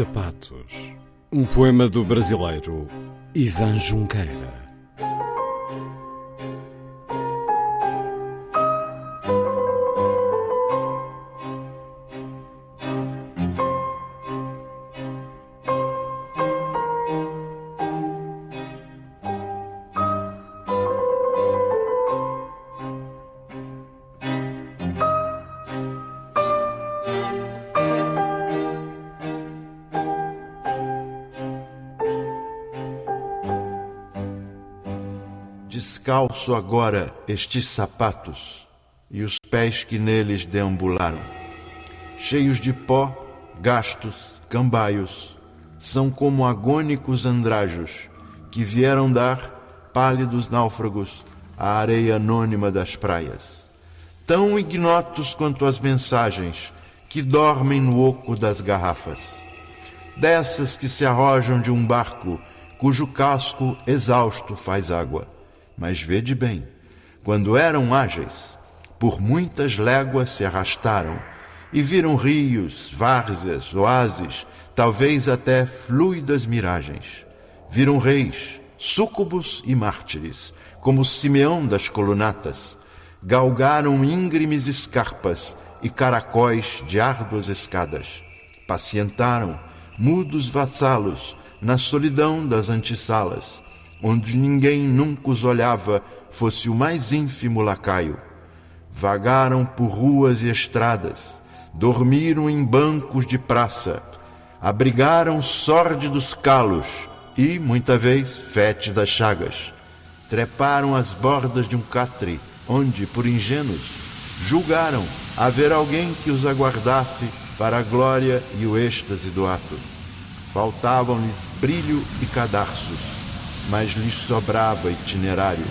Sapatos. Um poema do brasileiro Ivan Junqueira. Descalço agora estes sapatos e os pés que neles deambularam, cheios de pó, gastos, cambaios, são como agônicos andrajos que vieram dar, pálidos náufragos, à areia anônima das praias, tão ignotos quanto as mensagens que dormem no oco das garrafas, dessas que se arrojam de um barco cujo casco exausto faz água mas vede bem, quando eram ágeis, por muitas léguas se arrastaram e viram rios, várzeas, oásis, talvez até fluidas miragens. Viram reis, súcubos e mártires, como Simeão das colunatas, galgaram íngremes escarpas e caracóis de árduas escadas. Pacientaram, mudos vassalos, na solidão das antessalas, onde ninguém nunca os olhava, fosse o mais ínfimo lacaio. Vagaram por ruas e estradas, dormiram em bancos de praça, abrigaram sórdidos calos e, muita vez, fétidas chagas. Treparam as bordas de um catre, onde, por ingênuos, julgaram haver alguém que os aguardasse para a glória e o êxtase do ato. Faltavam-lhes brilho e cadarços mas lhes sobrava itinerário,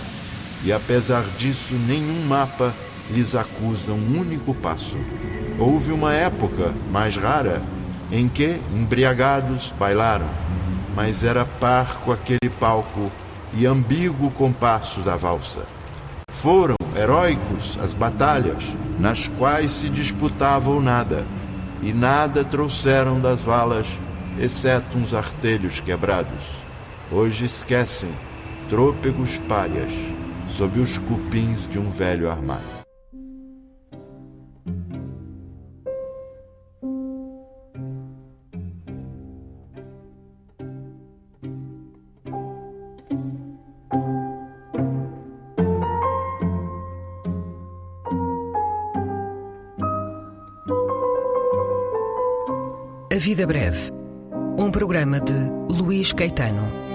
e apesar disso, nenhum mapa lhes acusa um único passo. Houve uma época, mais rara, em que, embriagados, bailaram, mas era parco aquele palco e ambíguo o compasso da valsa. Foram heróicos as batalhas, nas quais se disputava o nada, e nada trouxeram das valas, exceto uns artelhos quebrados hoje esquecem trôpegos párias sob os cupins de um velho armário. A Vida Breve, um programa de Luís Caetano.